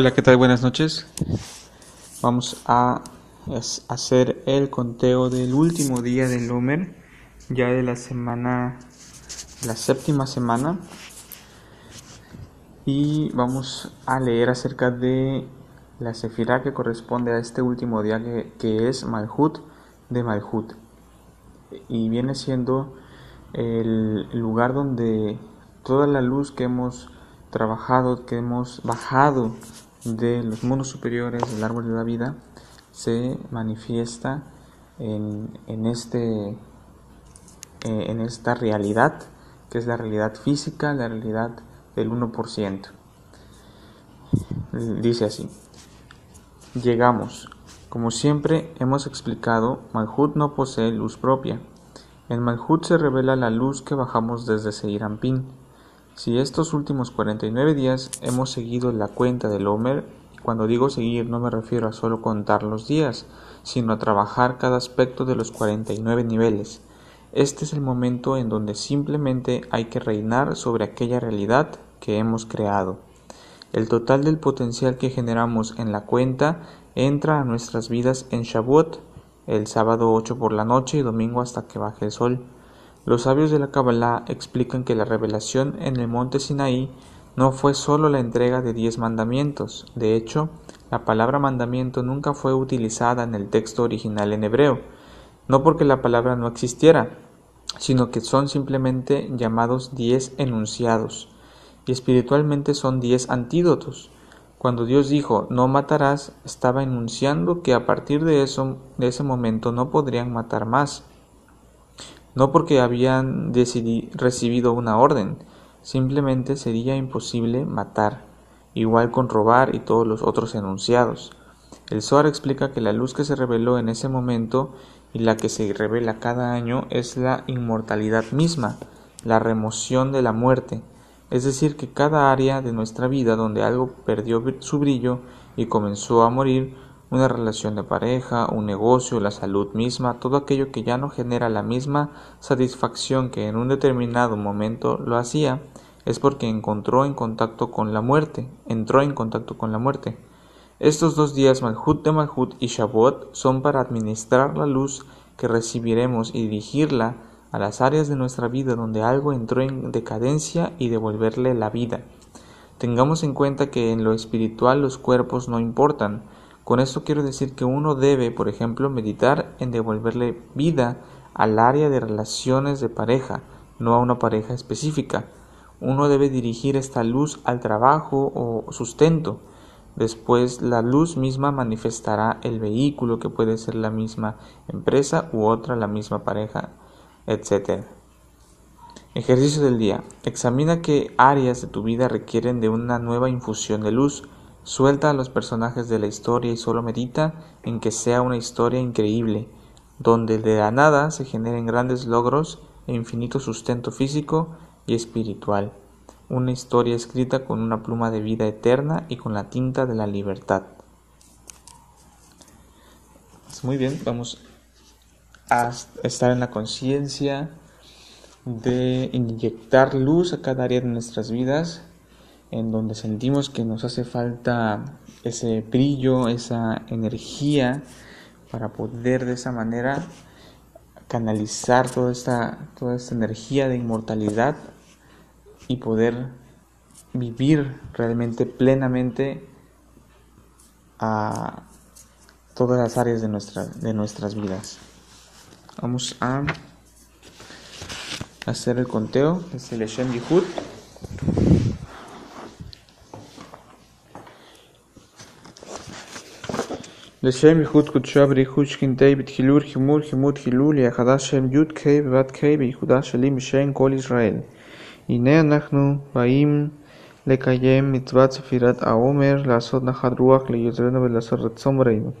Hola, ¿qué tal? Buenas noches. Vamos a hacer el conteo del último día del Homer, ya de la semana, la séptima semana. Y vamos a leer acerca de la sefirá que corresponde a este último día que, es Malhut de Malhut. Y viene siendo el lugar donde toda la luz que hemos trabajado, que hemos bajado de los mundos superiores del árbol de la vida, se manifiesta en, en, este, eh, en esta realidad, que es la realidad física, la realidad del 1%. Dice así, llegamos. Como siempre hemos explicado, Malhut no posee luz propia. En Malhut se revela la luz que bajamos desde Seirampin si estos últimos 49 días hemos seguido la cuenta del Homer, cuando digo seguir no me refiero a solo contar los días, sino a trabajar cada aspecto de los 49 niveles. Este es el momento en donde simplemente hay que reinar sobre aquella realidad que hemos creado. El total del potencial que generamos en la cuenta entra a nuestras vidas en Shavuot, el sábado 8 por la noche y domingo hasta que baje el sol. Los sabios de la Kabbalah explican que la revelación en el monte Sinaí no fue sólo la entrega de diez mandamientos. De hecho, la palabra mandamiento nunca fue utilizada en el texto original en hebreo, no porque la palabra no existiera, sino que son simplemente llamados diez enunciados, y espiritualmente son diez antídotos. Cuando Dios dijo no matarás, estaba enunciando que a partir de eso, de ese momento no podrían matar más no porque habían recibido una orden, simplemente sería imposible matar, igual con robar y todos los otros enunciados. El Zohar explica que la luz que se reveló en ese momento y la que se revela cada año es la inmortalidad misma, la remoción de la muerte, es decir, que cada área de nuestra vida donde algo perdió su brillo y comenzó a morir, una relación de pareja, un negocio, la salud misma, todo aquello que ya no genera la misma satisfacción que en un determinado momento lo hacía, es porque encontró en contacto con la muerte, entró en contacto con la muerte. Estos dos días Malhut de Malhut y Shavuot son para administrar la luz que recibiremos y dirigirla a las áreas de nuestra vida donde algo entró en decadencia y devolverle la vida. Tengamos en cuenta que en lo espiritual los cuerpos no importan, con esto quiero decir que uno debe, por ejemplo, meditar en devolverle vida al área de relaciones de pareja, no a una pareja específica. Uno debe dirigir esta luz al trabajo o sustento. Después la luz misma manifestará el vehículo que puede ser la misma empresa u otra la misma pareja, etc. Ejercicio del día. Examina qué áreas de tu vida requieren de una nueva infusión de luz. Suelta a los personajes de la historia y solo medita en que sea una historia increíble, donde de la nada se generen grandes logros e infinito sustento físico y espiritual. Una historia escrita con una pluma de vida eterna y con la tinta de la libertad. Pues muy bien, vamos a estar en la conciencia de inyectar luz a cada área de nuestras vidas en donde sentimos que nos hace falta ese brillo, esa energía para poder de esa manera canalizar toda esta, toda esta energía de inmortalidad y poder vivir realmente plenamente a todas las áreas de, nuestra, de nuestras vidas. Vamos a hacer el conteo, es el Shem לשם ייחוד קודשה בריחוד שכינתי בתחילור חימור חימוד חילול יחדה שם י"ק ובת ק' בייחודה שלי משם כל ישראל. הנה אנחנו באים לקיים מצוות ספירת העומר, לעשות נחת רוח ליוזרנו ולעשות רצון ברינו.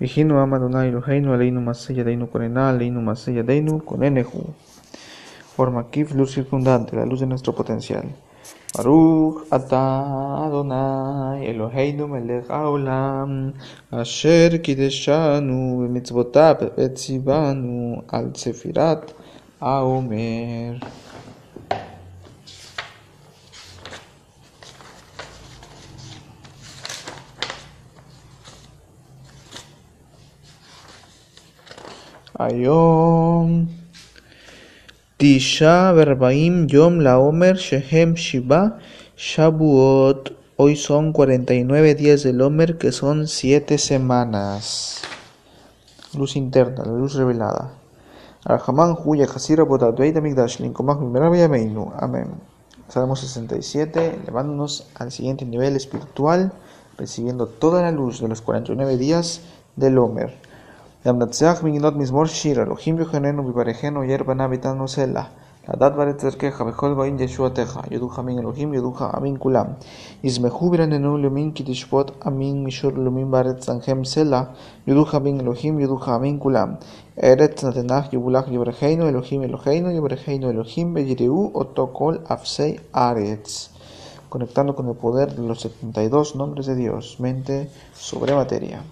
ויחינו עם אדוני אלוהינו עלינו מעשה ידינו כוננה, עלינו מעשה ידינו כוננהו. Forma Kif, luz circundante, la luz de nuestro potencial. ברוך אתה אדוני אלוהינו מלך העולם אשר קידשנו במצוותיו וציוונו על צפירת העומר. היום Tisha Berbaim Yom Laomer Shehem Shiva Shabuot. Hoy son 49 días del Omer, que son 7 semanas. Luz interna, la luz revelada. Arhaman Huya Hasira Botadveit Amigdash Linkomach Mimerabia Meinu. Amén. Salmo 67, elevándonos al siguiente nivel espiritual, recibiendo toda la luz de los 49 días del Omer. למנצח מגינות מזמור שיר, אלוהים יוחננו ויברכנו יר בנה ביתנו סלע. לדעת בארץ דרכך בכל באין ישועתך, יודוך אמין אלוהים, יודוך אמין כולם. יזמחו ברננו לאמין כי תשפוט אמין מישור לאומים בארץ צנחם סלע, יודוך אמין אלוהים, יודוך אמין כולם. ארץ נתנך יבולך יברכנו אלוהים אלוהינו, יברכנו אלוהים, ויראו אותו כל אפסי ארץ. Conectando con el poder de los 72 nombres de Dios, mente sobre materia.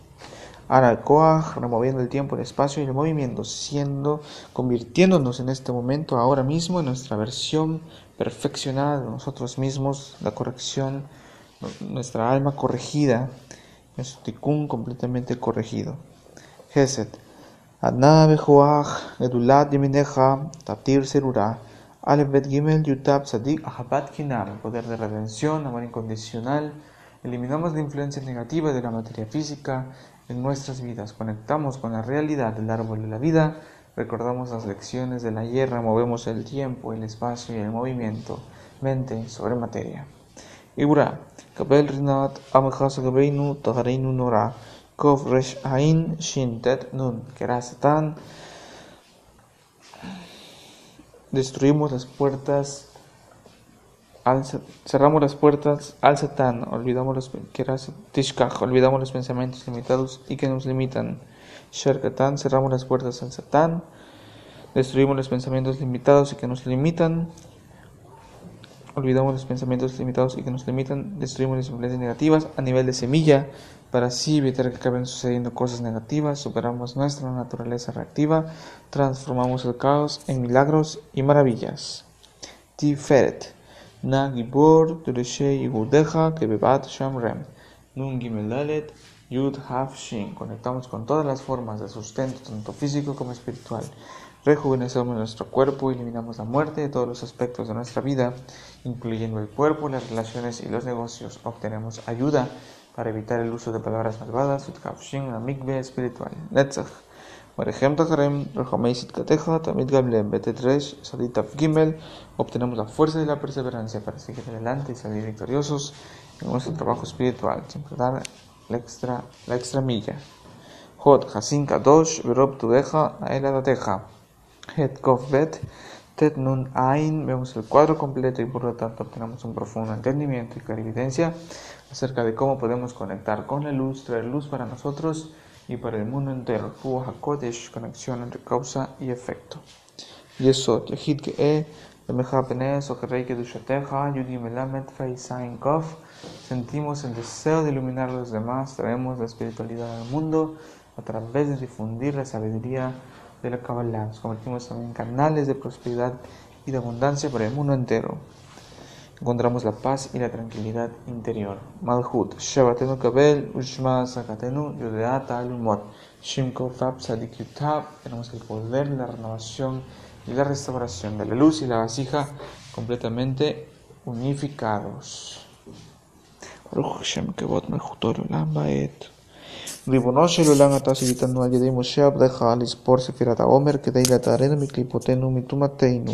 Arakoah, removiendo el tiempo, el espacio y el movimiento, siendo, convirtiéndonos en este momento, ahora mismo, en nuestra versión perfeccionada de nosotros mismos, la corrección, nuestra alma corregida, nuestro tikkun completamente corregido. Geset. Adna bejoach, edulat yemineja, taptir serura, alebet gimel yutab sadik ahabat kinam, poder de redención, amor incondicional, eliminamos la influencia negativa de la materia física, en nuestras vidas, conectamos con la realidad del árbol de la vida, recordamos las lecciones de la hierra, movemos el tiempo, el espacio y el movimiento, mente sobre materia. Ibra, Kabel Rinat, Gabeinu, Tagareinu Nora, Kov Nun, Kerasatan. Destruimos las puertas cerramos las puertas al Satán, olvidamos los, olvidamos los pensamientos limitados y que nos limitan. Cerramos las puertas al Satán, destruimos los pensamientos limitados y que nos limitan. Olvidamos los pensamientos limitados y que nos limitan, destruimos las influencias negativas a nivel de semilla para así evitar que acaben sucediendo cosas negativas, superamos nuestra naturaleza reactiva, transformamos el caos en milagros y maravillas. Tiferet. Na Gibor Yigudeja Kebebat Shamrem. Nun Gimelalet Yud Shin. Conectamos con todas las formas de sustento, tanto físico como espiritual. Rejuvenecemos nuestro cuerpo, eliminamos la muerte de todos los aspectos de nuestra vida, incluyendo el cuerpo, las relaciones y los negocios. Obtenemos ayuda para evitar el uso de palabras malvadas, Yud Haf Shin, la migbe espiritual. Netzach. Obtenemos la fuerza y la perseverancia para seguir adelante y salir victoriosos en nuestro trabajo espiritual, siempre dar la extra, la extra milla. Hot Hasin Kadosh, Verob Tudeja, Aela Dateja. Het Bet, Tet Nun Ain, vemos el cuadro completo y por lo tanto obtenemos un profundo entendimiento y clarividencia acerca de cómo podemos conectar con la luz, traer luz para nosotros y para el mundo entero. Ruach HaKodesh, conexión entre causa y efecto. Yesod, Yahid Ge'e, Lemecha Penes, Ojerrei Kedushateja, Yudi Melamed, Feisain Kof. Sentimos el deseo de iluminar a los demás, traemos la espiritualidad al mundo a través de difundir la sabiduría de la Kabbalah. Nos convertimos también en canales de prosperidad y de abundancia para el mundo entero encontramos la paz y la tranquilidad interior. Malhut, Shabatenu Kabel, Ushma Sakatenu, Yudeat Alumot, Shimko Fab Sadik tenemos el poder, la renovación y la restauración de la luz y la vasija completamente unificados. Baruch Hashem Kevot Mechutor Olam Baet. ריבונו של עולם אתה שהיטנו על ידי משה עבדך לספור ספירת העומר כדי לטהרנו מקליפותינו ומטומאתנו.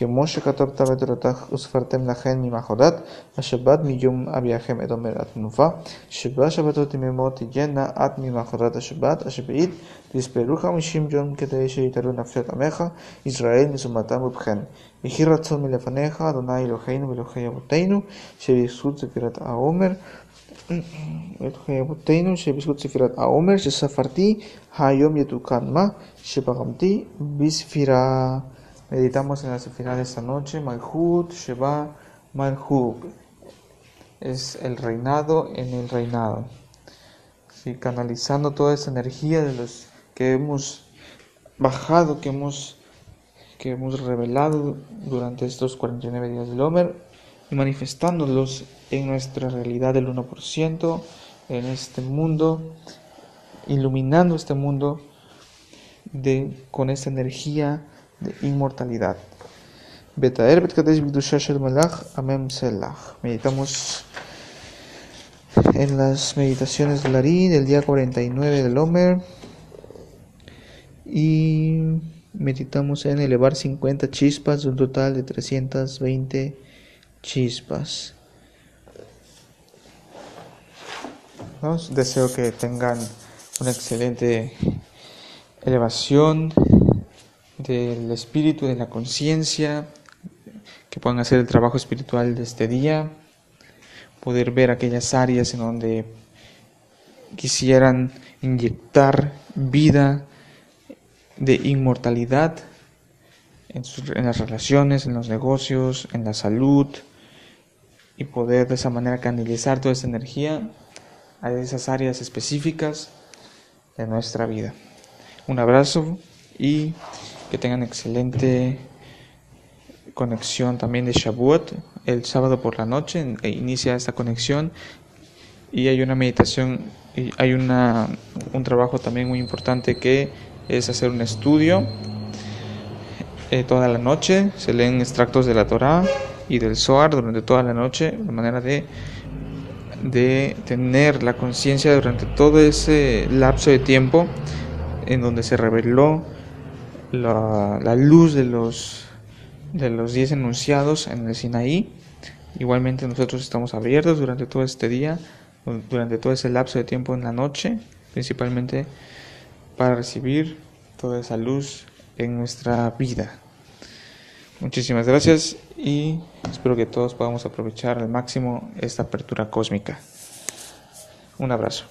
כמו שכתבת בתורתך וספרתם לכן ממחרת השבת מיום אביאכם את אומר התנופה שבה שבתות יממות תהיינה עד ממחרת השבת השביעית תספרו חמישים יום כדי שיתארו נפשת עמך ישראל מזומתם ובכן יהי רצון מלפניך אדוני אלוהינו ואלוהי אבותינו שבזכות ספירת העומר אלוהי אבותינו שבזכות ספירת העומר שספרתי היום יתוקן מה שפגמתי בספירה Meditamos en la final de esta noche, Malhut, Sheba, Malhub. Es el reinado en el reinado. ¿Sí? Canalizando toda esa energía de los que hemos bajado, que hemos, que hemos revelado durante estos 49 días del Homer y manifestándolos en nuestra realidad del 1%, en este mundo, iluminando este mundo de, con esta energía de inmortalidad. Meditamos en las meditaciones del Ari del día 49 del Omer y meditamos en elevar 50 chispas de un total de 320 chispas. Deseo que tengan una excelente elevación del espíritu, de la conciencia, que puedan hacer el trabajo espiritual de este día, poder ver aquellas áreas en donde quisieran inyectar vida de inmortalidad en, las relaciones, en los negocios, en la salud y poder de esa manera canalizar toda esa energía a esas áreas específicas de nuestra vida. Un abrazo y que tengan excelente conexión también de Shavuot el sábado por la noche e inicia esta conexión. Y hay una meditación y hay una, un trabajo también muy importante que es hacer un estudio eh, toda la noche. Se leen extractos de la Torah y del Zohar durante toda la noche de manera de de tener la conciencia durante todo ese lapso de tiempo en donde se reveló la, luz de los de los diez enunciados en el Sinaí. Igualmente nosotros estamos abiertos durante todo este día, durante todo ese lapso de tiempo en la noche, principalmente para recibir toda esa luz en nuestra vida. Muchísimas gracias y espero que todos podamos aprovechar al máximo esta apertura cósmica. Un abrazo.